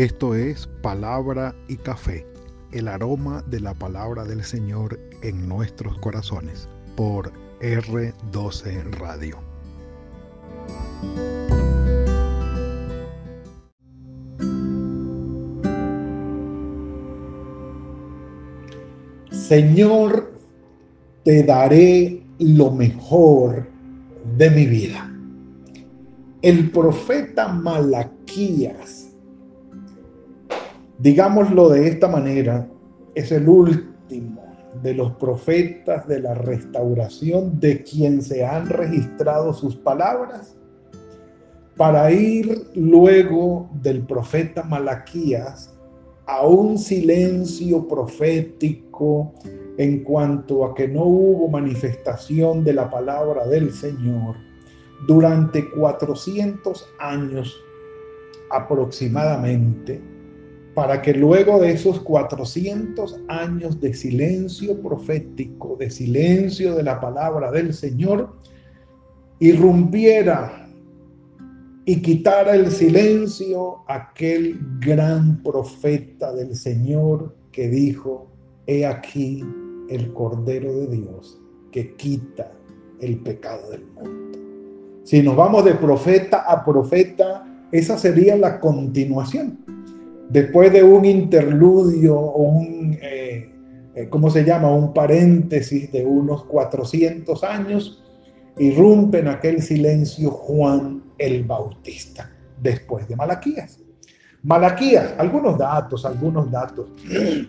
Esto es Palabra y Café, el aroma de la palabra del Señor en nuestros corazones, por R12 Radio. Señor, te daré lo mejor de mi vida. El profeta Malaquías, digámoslo de esta manera, es el último de los profetas de la restauración de quien se han registrado sus palabras para ir luego del profeta Malaquías a un silencio profético en cuanto a que no hubo manifestación de la palabra del Señor durante 400 años aproximadamente, para que luego de esos 400 años de silencio profético, de silencio de la palabra del Señor, irrumpiera y quitara el silencio aquel gran profeta del Señor que dijo, he aquí el Cordero de Dios que quita el pecado del mundo. Si nos vamos de profeta a profeta, esa sería la continuación. Después de un interludio o un, eh, eh, ¿cómo se llama? Un paréntesis de unos 400 años, irrumpe en aquel silencio Juan el Bautista, después de Malaquías. Malaquías, algunos datos, algunos datos.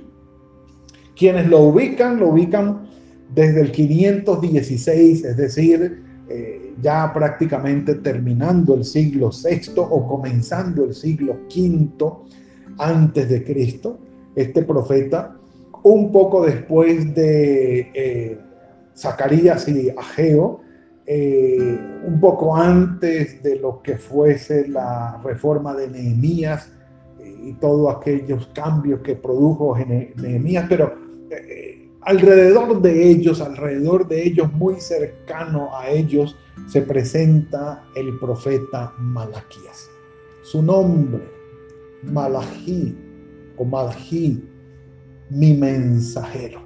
Quienes lo ubican, lo ubican desde el 516, es decir, eh, ya prácticamente terminando el siglo VI o comenzando el siglo V antes de Cristo. Este profeta, un poco después de eh, Zacarías y Ageo, eh, un poco antes de lo que fuese la reforma de Nehemías y todos aquellos cambios que produjo Nehemías, pero eh, alrededor de ellos, alrededor de ellos, muy cercano a ellos, se presenta el profeta Malaquías. Su nombre, Malají o Malají, mi mensajero.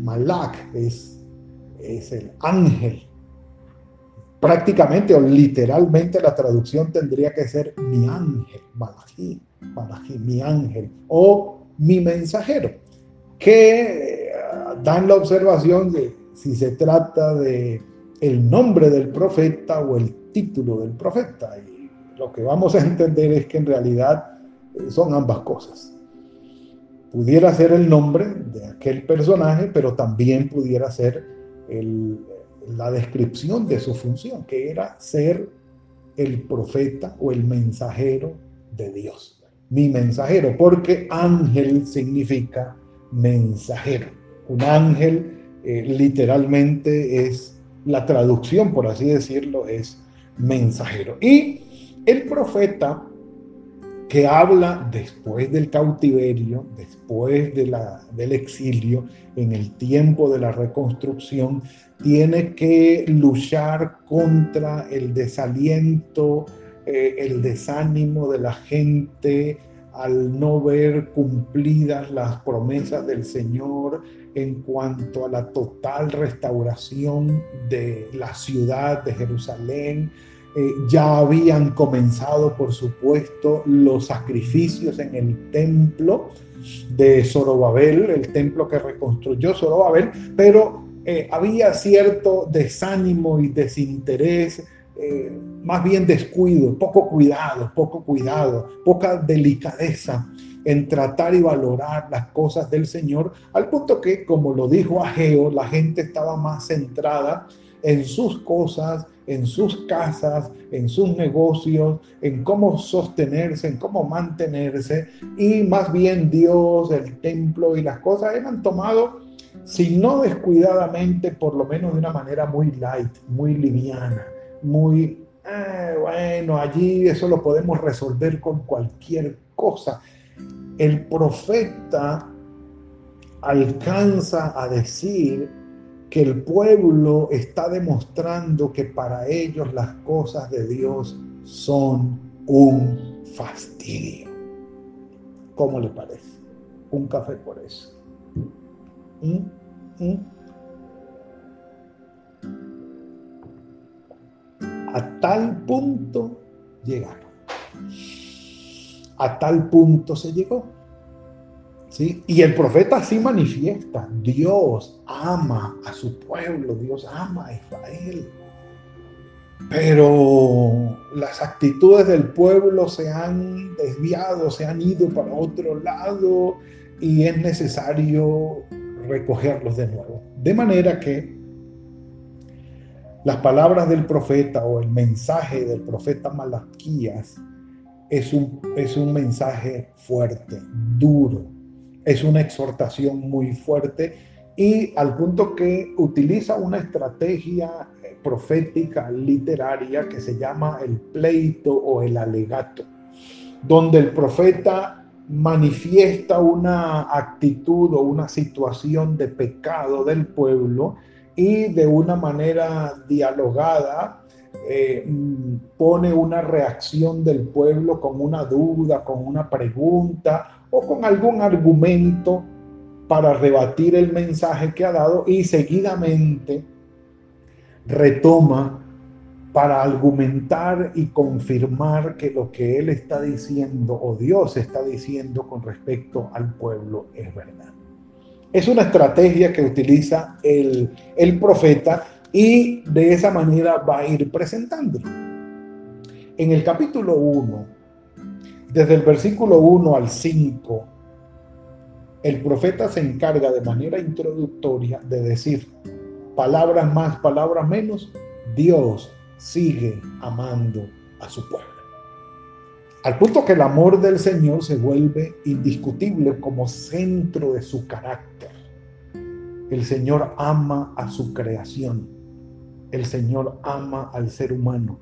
Malak es, es el ángel. Prácticamente o literalmente la traducción tendría que ser mi ángel, Malají, Malají, mi ángel o mi mensajero que eh, dan la observación de si se trata de el nombre del profeta o el título del profeta. Y lo que vamos a entender es que en realidad eh, son ambas cosas. Pudiera ser el nombre de aquel personaje, pero también pudiera ser la descripción de su función, que era ser el profeta o el mensajero de Dios. Mi mensajero, porque ángel significa mensajero. Un ángel eh, literalmente es la traducción, por así decirlo, es mensajero. Y el profeta que habla después del cautiverio, después de del exilio, en el tiempo de la reconstrucción, tiene que luchar contra el desaliento, eh, el desánimo de la gente, al no ver cumplidas las promesas del Señor en cuanto a la total restauración de la ciudad de Jerusalén. Eh, ya habían comenzado, por supuesto, los sacrificios en el templo de Zorobabel, el templo que reconstruyó Zorobabel, pero eh, había cierto desánimo y desinterés eh, más bien descuido, poco cuidado, poco cuidado, poca delicadeza en tratar y valorar las cosas del Señor, al punto que, como lo dijo Ageo, la gente estaba más centrada en sus cosas, en sus casas, en sus negocios, en cómo sostenerse, en cómo mantenerse, y más bien Dios, el templo y las cosas eran tomado, si no descuidadamente, por lo menos de una manera muy light, muy liviana muy, eh, bueno, allí eso lo podemos resolver con cualquier cosa. El profeta alcanza a decir que el pueblo está demostrando que para ellos las cosas de Dios son un fastidio. ¿Cómo le parece? Un café por eso. ¿Mm? ¿Mm? A tal punto llegaron. A tal punto se llegó. Y el profeta así manifiesta, Dios ama a su pueblo, Dios ama a Israel. Pero las actitudes del pueblo se han desviado, se han ido para otro lado y es necesario recogerlos de nuevo. De manera que las palabras del profeta o el mensaje del profeta Malaquías es un, es un mensaje fuerte, duro, es una exhortación muy fuerte y al punto que utiliza una estrategia profética literaria que se llama el pleito o el alegato, donde el profeta manifiesta una actitud o una situación de pecado del pueblo y de una manera dialogada eh, pone una reacción del pueblo con una duda, con una pregunta o con algún argumento para rebatir el mensaje que ha dado y seguidamente retoma para argumentar y confirmar que lo que él está diciendo o Dios está diciendo con respecto al pueblo es verdad. Es una estrategia que utiliza el, el profeta y de esa manera va a ir presentando. En el capítulo 1, desde el versículo 1 al 5, el profeta se encarga de manera introductoria de decir, palabras más, palabras menos, Dios sigue amando a su pueblo. Al punto que el amor del Señor se vuelve indiscutible como centro de su carácter. El Señor ama a su creación. El Señor ama al ser humano.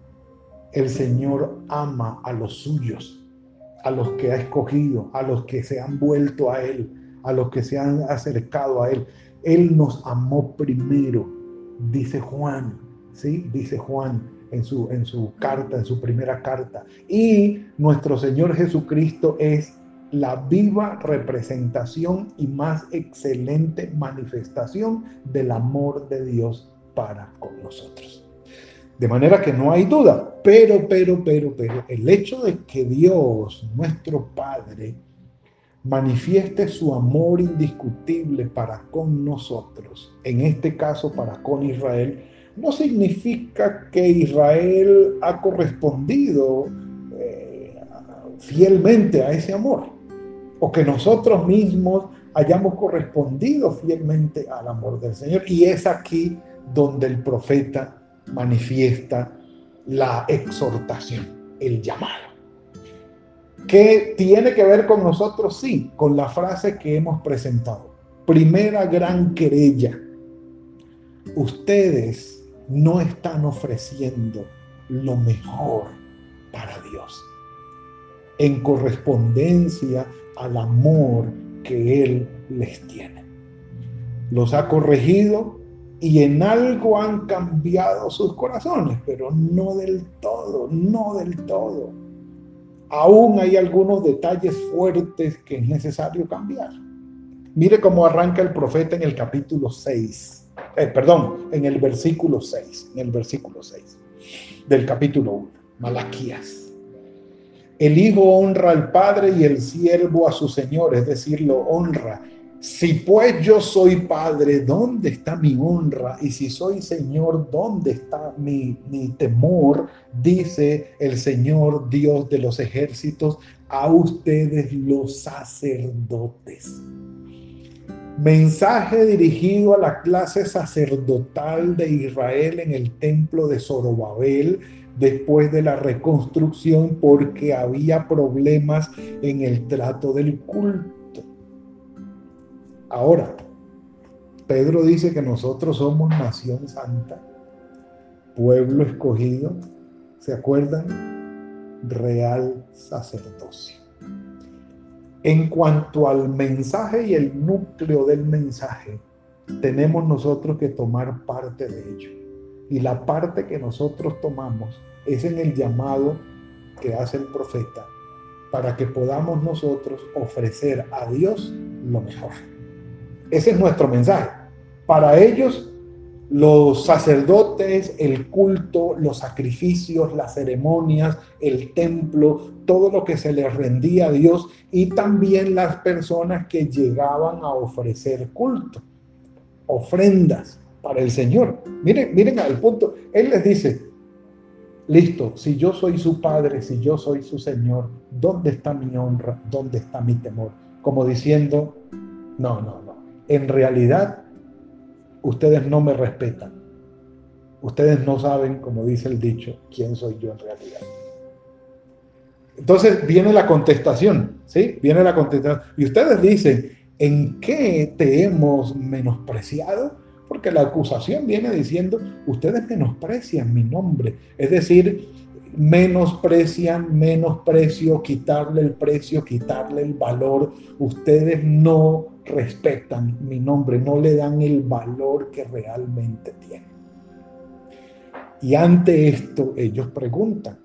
El Señor ama a los suyos, a los que ha escogido, a los que se han vuelto a Él, a los que se han acercado a Él. Él nos amó primero, dice Juan, ¿sí? Dice Juan en su, en su carta, en su primera carta. Y nuestro Señor Jesucristo es la viva representación y más excelente manifestación del amor de Dios para con nosotros. De manera que no hay duda, pero, pero, pero, pero, el hecho de que Dios, nuestro Padre, manifieste su amor indiscutible para con nosotros, en este caso para con Israel, no significa que Israel ha correspondido eh, fielmente a ese amor, o que nosotros mismos hayamos correspondido fielmente al amor del Señor. Y es aquí donde el profeta manifiesta la exhortación, el llamado. ¿Qué tiene que ver con nosotros? Sí, con la frase que hemos presentado. Primera gran querella. Ustedes no están ofreciendo lo mejor para Dios en correspondencia al amor que Él les tiene. Los ha corregido y en algo han cambiado sus corazones, pero no del todo, no del todo aún hay algunos detalles fuertes que es necesario cambiar. Mire cómo arranca el profeta en el capítulo 6, eh, perdón, en el versículo 6, en el versículo 6 del capítulo 1, Malaquías. El hijo honra al padre y el siervo a su señor, es decir, lo honra si pues yo soy padre, ¿dónde está mi honra? Y si soy Señor, ¿dónde está mi, temor? Dice el Señor Dios de los ejércitos a ustedes los sacerdotes. Mensaje dirigido a la clase sacerdotal de Israel en el templo de Zorobabel después de la reconstrucción porque había problemas en el trato del culto Ahora, Pedro dice que nosotros somos nación santa, pueblo escogido, ¿se acuerdan? Real sacerdocio. En cuanto al mensaje y el núcleo del mensaje, tenemos nosotros que tomar parte de ello. Y la parte que nosotros tomamos es en el llamado que hace el profeta para que podamos nosotros ofrecer a Dios lo mejor. Ese es nuestro mensaje. Para ellos, los sacerdotes, el culto, los sacrificios, las ceremonias, el templo, todo lo que se les rendía a Dios y también las personas que llegaban a ofrecer culto, ofrendas para el Señor. Miren, miren al punto. Él les dice, listo, si yo soy su padre, si yo soy su Señor, ¿dónde está mi honra? ¿Dónde está mi temor? Como diciendo, no, no. En realidad, ustedes no me respetan. Ustedes no saben, como dice el dicho, quién soy yo en realidad. Entonces viene la contestación, ¿sí? Viene la contestación. Y ustedes dicen, ¿en qué te hemos menospreciado? Porque la acusación viene diciendo, ustedes menosprecian mi nombre. Es decir, menosprecian, menosprecio, quitarle el precio, quitarle el valor. Ustedes no respetan mi nombre, no le dan el valor que realmente tiene. Y ante esto ellos preguntan,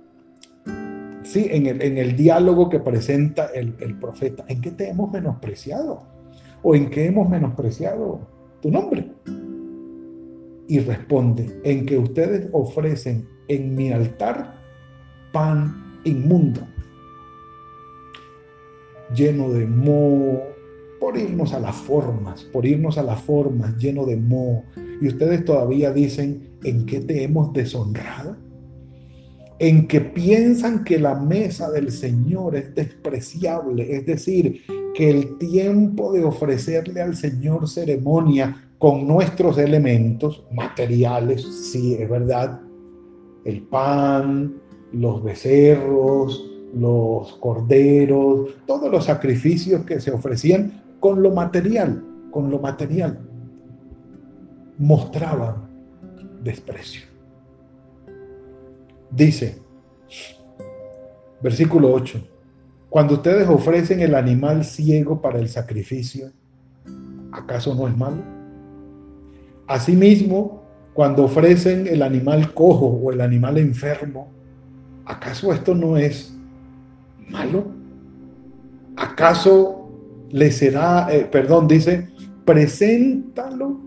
sí, en el, en el diálogo que presenta el, el profeta, ¿en qué te hemos menospreciado? ¿O en qué hemos menospreciado tu nombre? Y responde, en que ustedes ofrecen en mi altar pan inmundo, lleno de moho, por irnos a las formas, por irnos a las formas, lleno de moho. Y ustedes todavía dicen, ¿en qué te hemos deshonrado? En que piensan que la mesa del Señor es despreciable, es decir, que el tiempo de ofrecerle al Señor ceremonia con nuestros elementos materiales, sí, es verdad, el pan, los becerros, los corderos, todos los sacrificios que se ofrecían con lo material, con lo material, mostraban desprecio. Dice, versículo 8, cuando ustedes ofrecen el animal ciego para el sacrificio, ¿acaso no es malo? Asimismo, cuando ofrecen el animal cojo o el animal enfermo, ¿acaso esto no es malo? ¿Acaso le será, eh, perdón, dice, preséntalo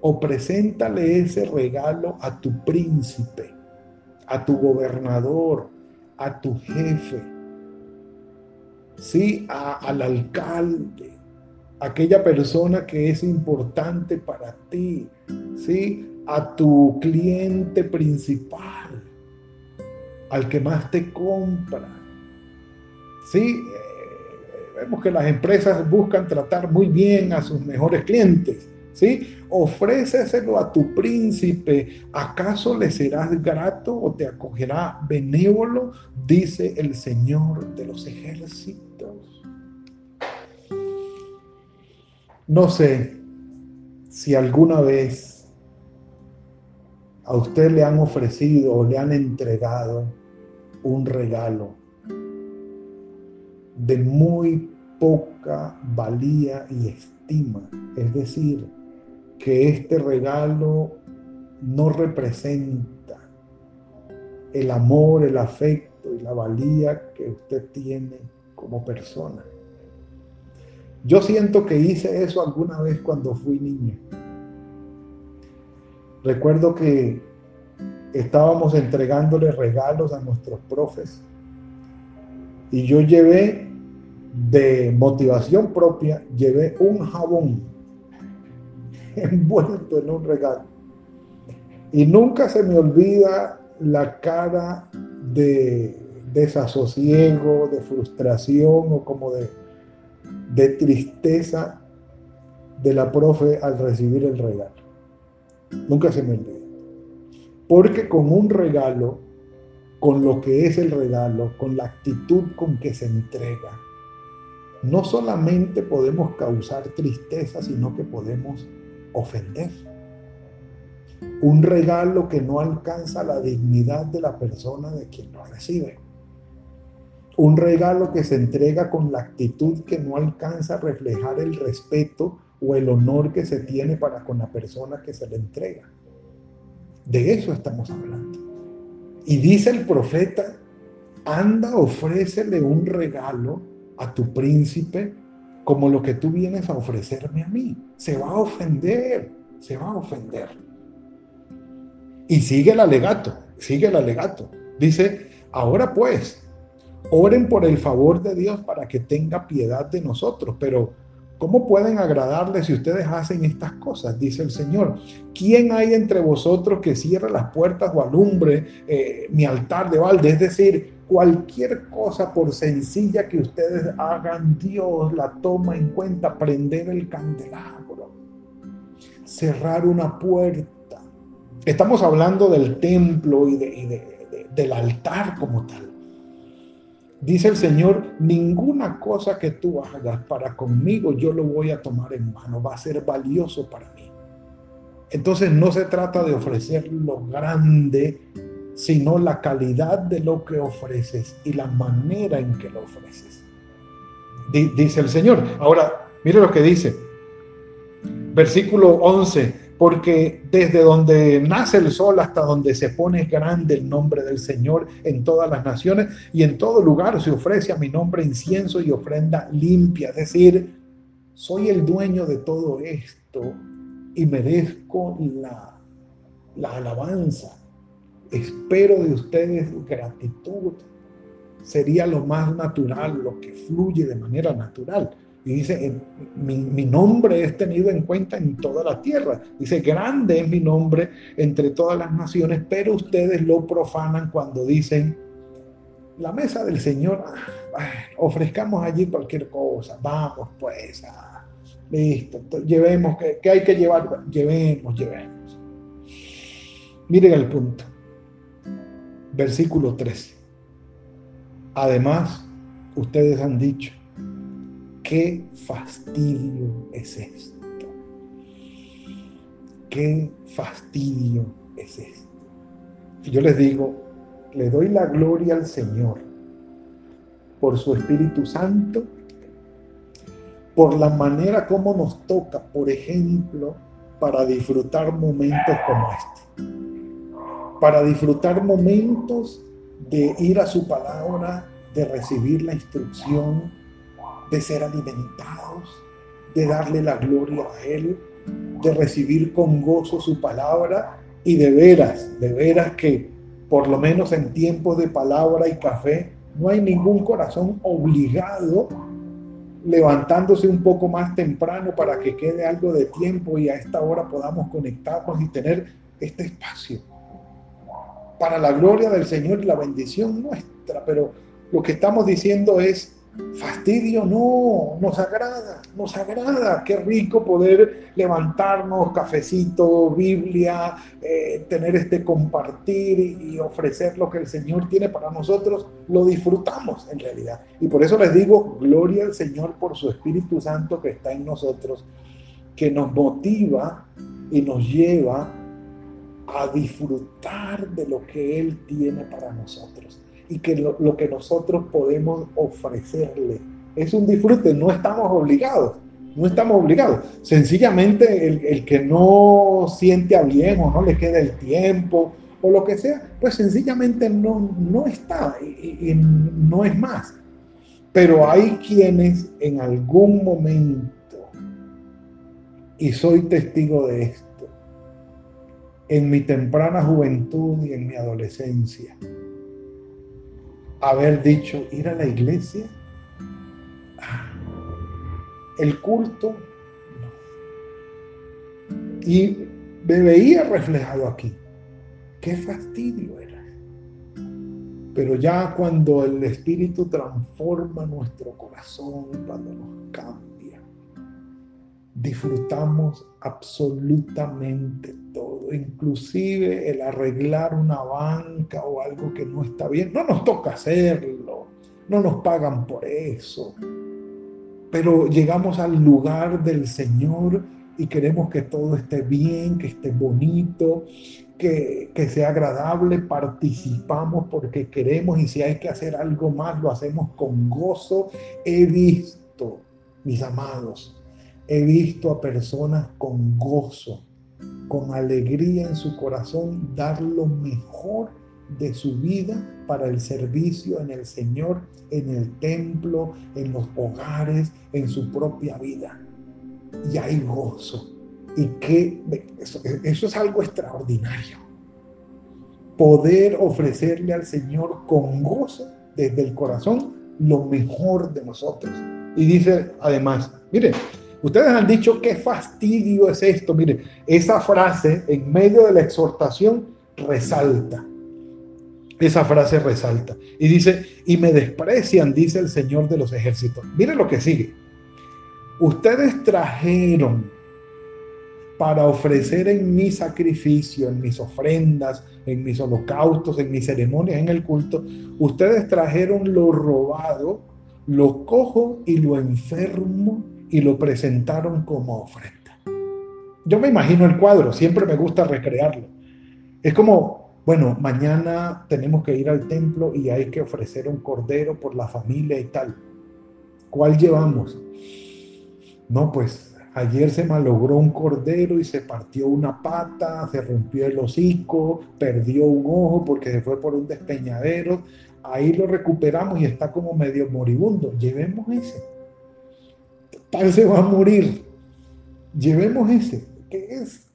o preséntale ese regalo a tu príncipe, a tu gobernador, a tu jefe, sí, al alcalde, aquella persona que es importante para ti, sí, a tu cliente principal, al que más te compra. Sí, vemos que las empresas buscan tratar muy bien a sus mejores clientes. ¿Sí? Ofréceselo a tu príncipe. ¿Acaso le serás grato o te acogerá benévolo? Dice el Señor de los ejércitos. No sé si alguna vez a usted le han ofrecido o le han entregado un regalo de muy poca valía y estima. Es decir, que este regalo no representa el amor, el afecto y la valía que usted tiene como persona. Yo siento que hice eso alguna vez cuando fui niña. Recuerdo que estábamos entregándole regalos a nuestros profes y yo llevé de motivación propia, llevé un jabón envuelto en un regalo. Y nunca se me olvida la cara de desasosiego, de frustración o como de, de tristeza de la profe al recibir el regalo. Nunca se me olvida. Porque con un regalo, con lo que es el regalo, con la actitud con que se entrega, no solamente podemos causar tristeza, sino que podemos ofender. Un regalo que no alcanza la dignidad de la persona de quien lo recibe. Un regalo que se entrega con la actitud que no alcanza a reflejar el respeto o el honor que se tiene para con la persona que se le entrega. De eso estamos hablando. Y dice el profeta, anda, ofrécele un regalo a tu príncipe como lo que tú vienes a ofrecerme a mí. Se va a ofender, se va a ofender. Y sigue el alegato, sigue el alegato. Dice, ahora pues, oren por el favor de Dios para que tenga piedad de nosotros, pero ¿Cómo pueden agradarle si ustedes hacen estas cosas? Dice el Señor. ¿Quién hay entre vosotros que cierre las puertas o alumbre eh, mi altar de balde? Es decir, cualquier cosa por sencilla que ustedes hagan, Dios la toma en cuenta. Prender el candelabro, cerrar una puerta. Estamos hablando del templo y, del altar como tal. Dice el Señor, ninguna cosa que tú hagas para conmigo yo lo voy a tomar en mano, va a ser valioso para mí. Entonces no se trata de ofrecer lo grande, sino la calidad de lo que ofreces y la manera en que lo ofreces. dice el Señor. Ahora, mire lo que dice. Versículo 11 porque desde donde nace el sol hasta donde se pone grande el nombre del Señor en todas las naciones y en todo lugar se ofrece a mi nombre incienso y ofrenda limpia. Es decir, soy el dueño de todo esto y merezco la, la alabanza. Espero de ustedes gratitud. Sería lo más natural, lo que fluye de manera natural. Y dice, mi, nombre es tenido en cuenta en toda la tierra. Dice, grande es mi nombre entre todas las naciones, pero ustedes lo profanan cuando dicen, la mesa del Señor, ah, ofrezcamos allí cualquier cosa, vamos pues, ah, listo, llevemos, ¿qué, hay que llevar? Llevemos, llevemos. Miren el punto. Versículo 13. Además, ustedes han dicho, qué fastidio es esto. Qué fastidio es esto. Y yo les digo, le doy la gloria al Señor por su Espíritu Santo, por la manera como nos toca, por ejemplo, para disfrutar momentos como este. Para disfrutar momentos de ir a su palabra, de recibir la instrucción, de ser alimentados, de darle la gloria a Él, de recibir con gozo su palabra y de veras, de veras que por lo menos en tiempos de palabra y café no hay ningún corazón obligado levantándose un poco más temprano para que quede algo de tiempo y a esta hora podamos conectarnos y tener este espacio para la gloria del Señor y la bendición nuestra. Pero lo que estamos diciendo es, Fastidio no, nos agrada, nos agrada. Qué rico poder levantarnos, cafecito, Biblia, eh, tener este compartir y, ofrecer lo que el Señor tiene para nosotros. Lo disfrutamos en realidad. Y por eso les digo, gloria al Señor por su Espíritu Santo que está en nosotros, que nos motiva y nos lleva a disfrutar de lo que Él tiene para nosotros y que lo, que nosotros podemos ofrecerle. Es un disfrute, no estamos obligados, no estamos obligados. Sencillamente el, que no siente a bien o no le queda el tiempo o lo que sea, pues sencillamente no, no está y, y no es más. Pero hay quienes en algún momento, y soy testigo de esto, en mi temprana juventud y en mi adolescencia, haber dicho, ir a la iglesia, el culto, Y me veía reflejado aquí. Qué fastidio era. Pero ya cuando el Espíritu transforma nuestro corazón, cuando nos cambia, disfrutamos absolutamente todo, inclusive el arreglar una banca o algo que no está bien. No nos toca hacerlo, no nos pagan por eso, pero llegamos al lugar del Señor y queremos que todo esté bien, que esté bonito, que, que, sea agradable, participamos porque queremos y si hay que hacer algo más, lo hacemos con gozo. He visto, mis amados, He visto a personas con gozo, con alegría en su corazón, dar lo mejor de su vida para el servicio en el Señor, en el templo, en los hogares, en su propia vida. Y hay gozo. Y que eso, eso es algo extraordinario. Poder ofrecerle al Señor con gozo desde el corazón lo mejor de nosotros. Y dice además, miren, ustedes han dicho qué fastidio es esto. Miren, esa frase en medio de la exhortación resalta. Esa frase resalta. Y dice, y me desprecian, dice el Señor de los ejércitos. Miren lo que sigue. Ustedes trajeron para ofrecer en mi sacrificio, en mis ofrendas, en mis holocaustos, en mis ceremonias, en el culto, ustedes trajeron lo robado, lo cojo y lo enfermo y lo presentaron como ofrenda. Yo me imagino el cuadro, siempre me gusta recrearlo. Es como, bueno, mañana tenemos que ir al templo y hay que ofrecer un cordero por la familia y tal. ¿Cuál llevamos? No, pues Ayer se malogró un cordero y se partió una pata, se rompió el hocico, perdió un ojo porque se fue por un despeñadero. Ahí lo recuperamos y está como medio moribundo. Llevemos ese. Tal se va a morir. Llevemos ese. Que es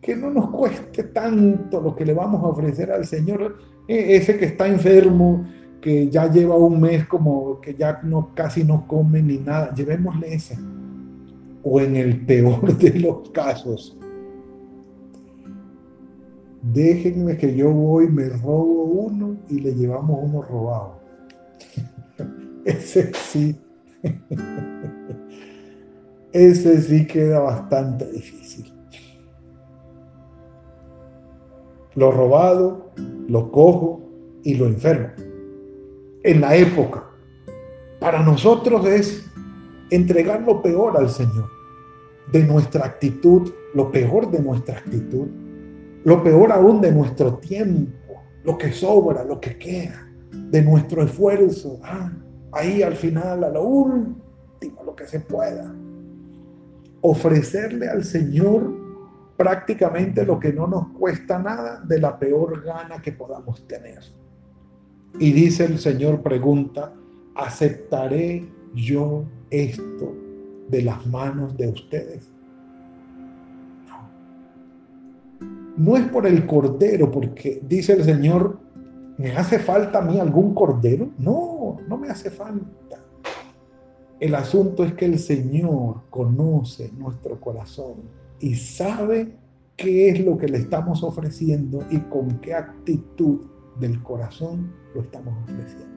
que no nos cueste tanto lo que le vamos a ofrecer al Señor. E, ese que está enfermo, que ya lleva un mes como que ya no casi no come ni nada. Llevémosle ese o en el peor de los casos, déjenme que yo voy, me robo uno y le llevamos uno robado. Ese sí, ese sí queda bastante difícil. Lo robado, lo cojo y lo enfermo. En la época, para nosotros es entregar lo peor al Señor, de nuestra actitud, lo peor de nuestra actitud, lo peor aún de nuestro tiempo, lo que sobra, lo que queda, de nuestro esfuerzo, ah, ahí al final, a lo último, lo que se pueda. Ofrecerle al Señor prácticamente lo que no nos cuesta nada de la peor gana que podamos tener. Y dice el Señor, pregunta, ¿aceptaré yo esto de las manos de ustedes? No. es por el cordero, porque dice el Señor, ¿me hace falta a mí algún cordero? No, no me hace falta. El asunto es que el Señor conoce nuestro corazón y sabe qué es lo que le estamos ofreciendo y con qué actitud del corazón lo estamos ofreciendo.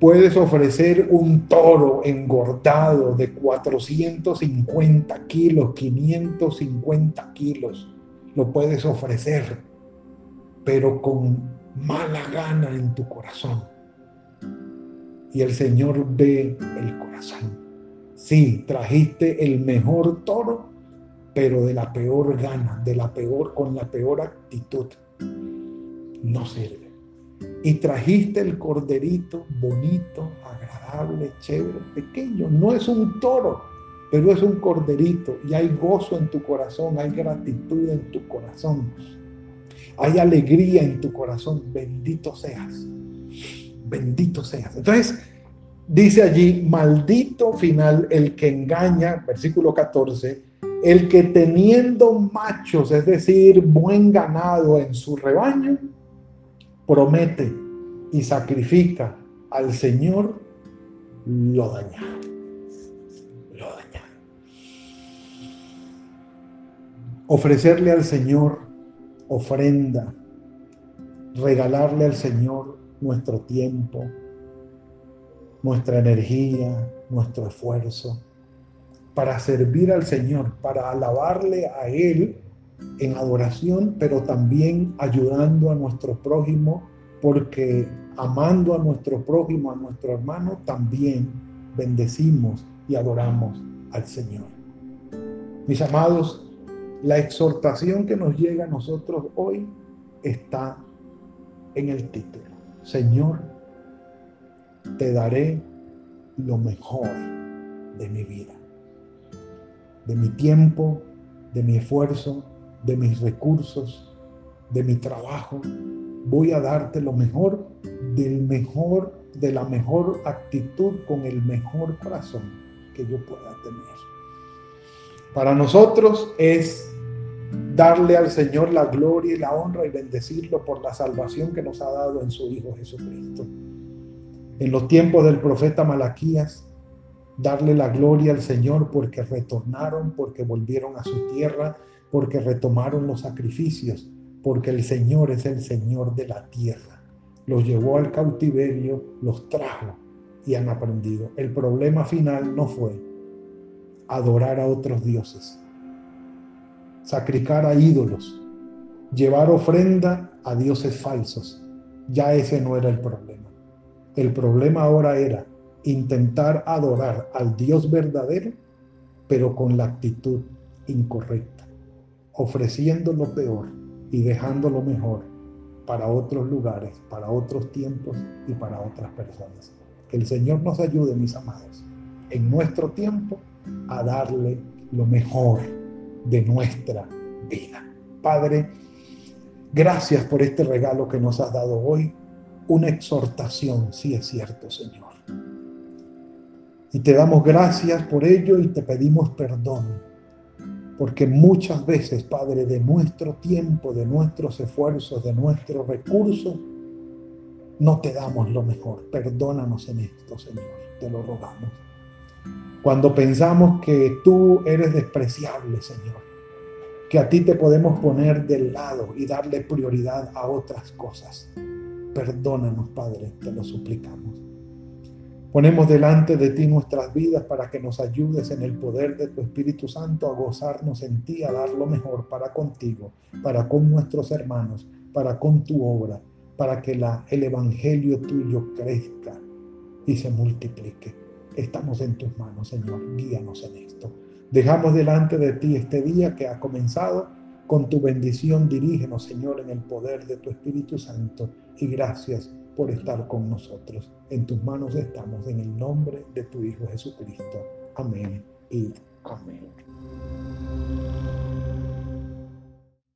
Puedes ofrecer un toro engordado de 450 kilos, 550 kilos. Lo puedes ofrecer, pero con mala gana en tu corazón. Y el Señor ve el corazón. Sí, trajiste el mejor toro, pero de la peor gana, de la peor, con la peor actitud. No sirve y trajiste el corderito bonito, agradable, chévere, pequeño. No es un toro, pero es un corderito y hay gozo en tu corazón, hay gratitud en tu corazón, hay alegría en tu corazón. Bendito seas, bendito seas. Entonces, dice allí, maldito final el que engaña, versículo 14, el que teniendo machos, es decir, buen ganado en su rebaño, promete y sacrifica al Señor, lo daña. Lo daña. Ofrecerle al Señor ofrenda, regalarle al Señor nuestro tiempo, nuestra energía, nuestro esfuerzo, para servir al Señor, para alabarle a Él en adoración, pero también ayudando a nuestro prójimo, porque amando a nuestro prójimo, a nuestro hermano, también bendecimos y adoramos al Señor. Mis amados, la exhortación que nos llega a nosotros hoy está en el título. Señor, te daré lo mejor de mi vida, de mi tiempo, de mi esfuerzo, de mis recursos, de mi trabajo, voy a darte lo mejor del mejor, de la mejor actitud con el mejor corazón que yo pueda tener. Para nosotros es darle al Señor la gloria y la honra y bendecirlo por la salvación que nos ha dado en su Hijo Jesucristo. En los tiempos del profeta Malaquías, darle la gloria al Señor porque retornaron, porque volvieron a su tierra, porque retomaron los sacrificios, porque el Señor es el Señor de la tierra. Los llevó al cautiverio, los trajo y han aprendido. El problema final no fue adorar a otros dioses, sacrificar a ídolos, llevar ofrenda a dioses falsos. Ya ese no era el problema. El problema ahora era intentar adorar al Dios verdadero, pero con la actitud incorrecta, ofreciendo lo peor y dejando lo mejor para otros lugares, para otros tiempos y para otras personas. Que el Señor nos ayude, mis amados, en nuestro tiempo a darle lo mejor de nuestra vida. Padre, gracias por este regalo que nos has dado hoy, una exhortación, si es cierto, Señor. Y te damos gracias por ello y te pedimos perdón, porque muchas veces, Padre, de nuestro tiempo, de nuestros esfuerzos, de nuestros recursos, no te damos lo mejor. Perdónanos en esto, Señor, te lo rogamos. Cuando pensamos que tú eres despreciable, Señor, que a ti te podemos poner del lado y darle prioridad a otras cosas. Perdónanos, Padre, te lo suplicamos. Ponemos delante de ti nuestras vidas para que nos ayudes en el poder de tu Espíritu Santo a gozarnos en ti, a dar lo mejor para contigo, para con nuestros hermanos, para con tu obra, para que el Evangelio tuyo crezca y se multiplique. Estamos en tus manos, Señor. Guíanos en esto. Dejamos delante de ti este día que ha comenzado. Con tu bendición dirígenos, Señor, en el poder de tu Espíritu Santo. Y gracias por estar con nosotros. En tus manos estamos, en el nombre de tu Hijo Jesucristo. Amén y amén.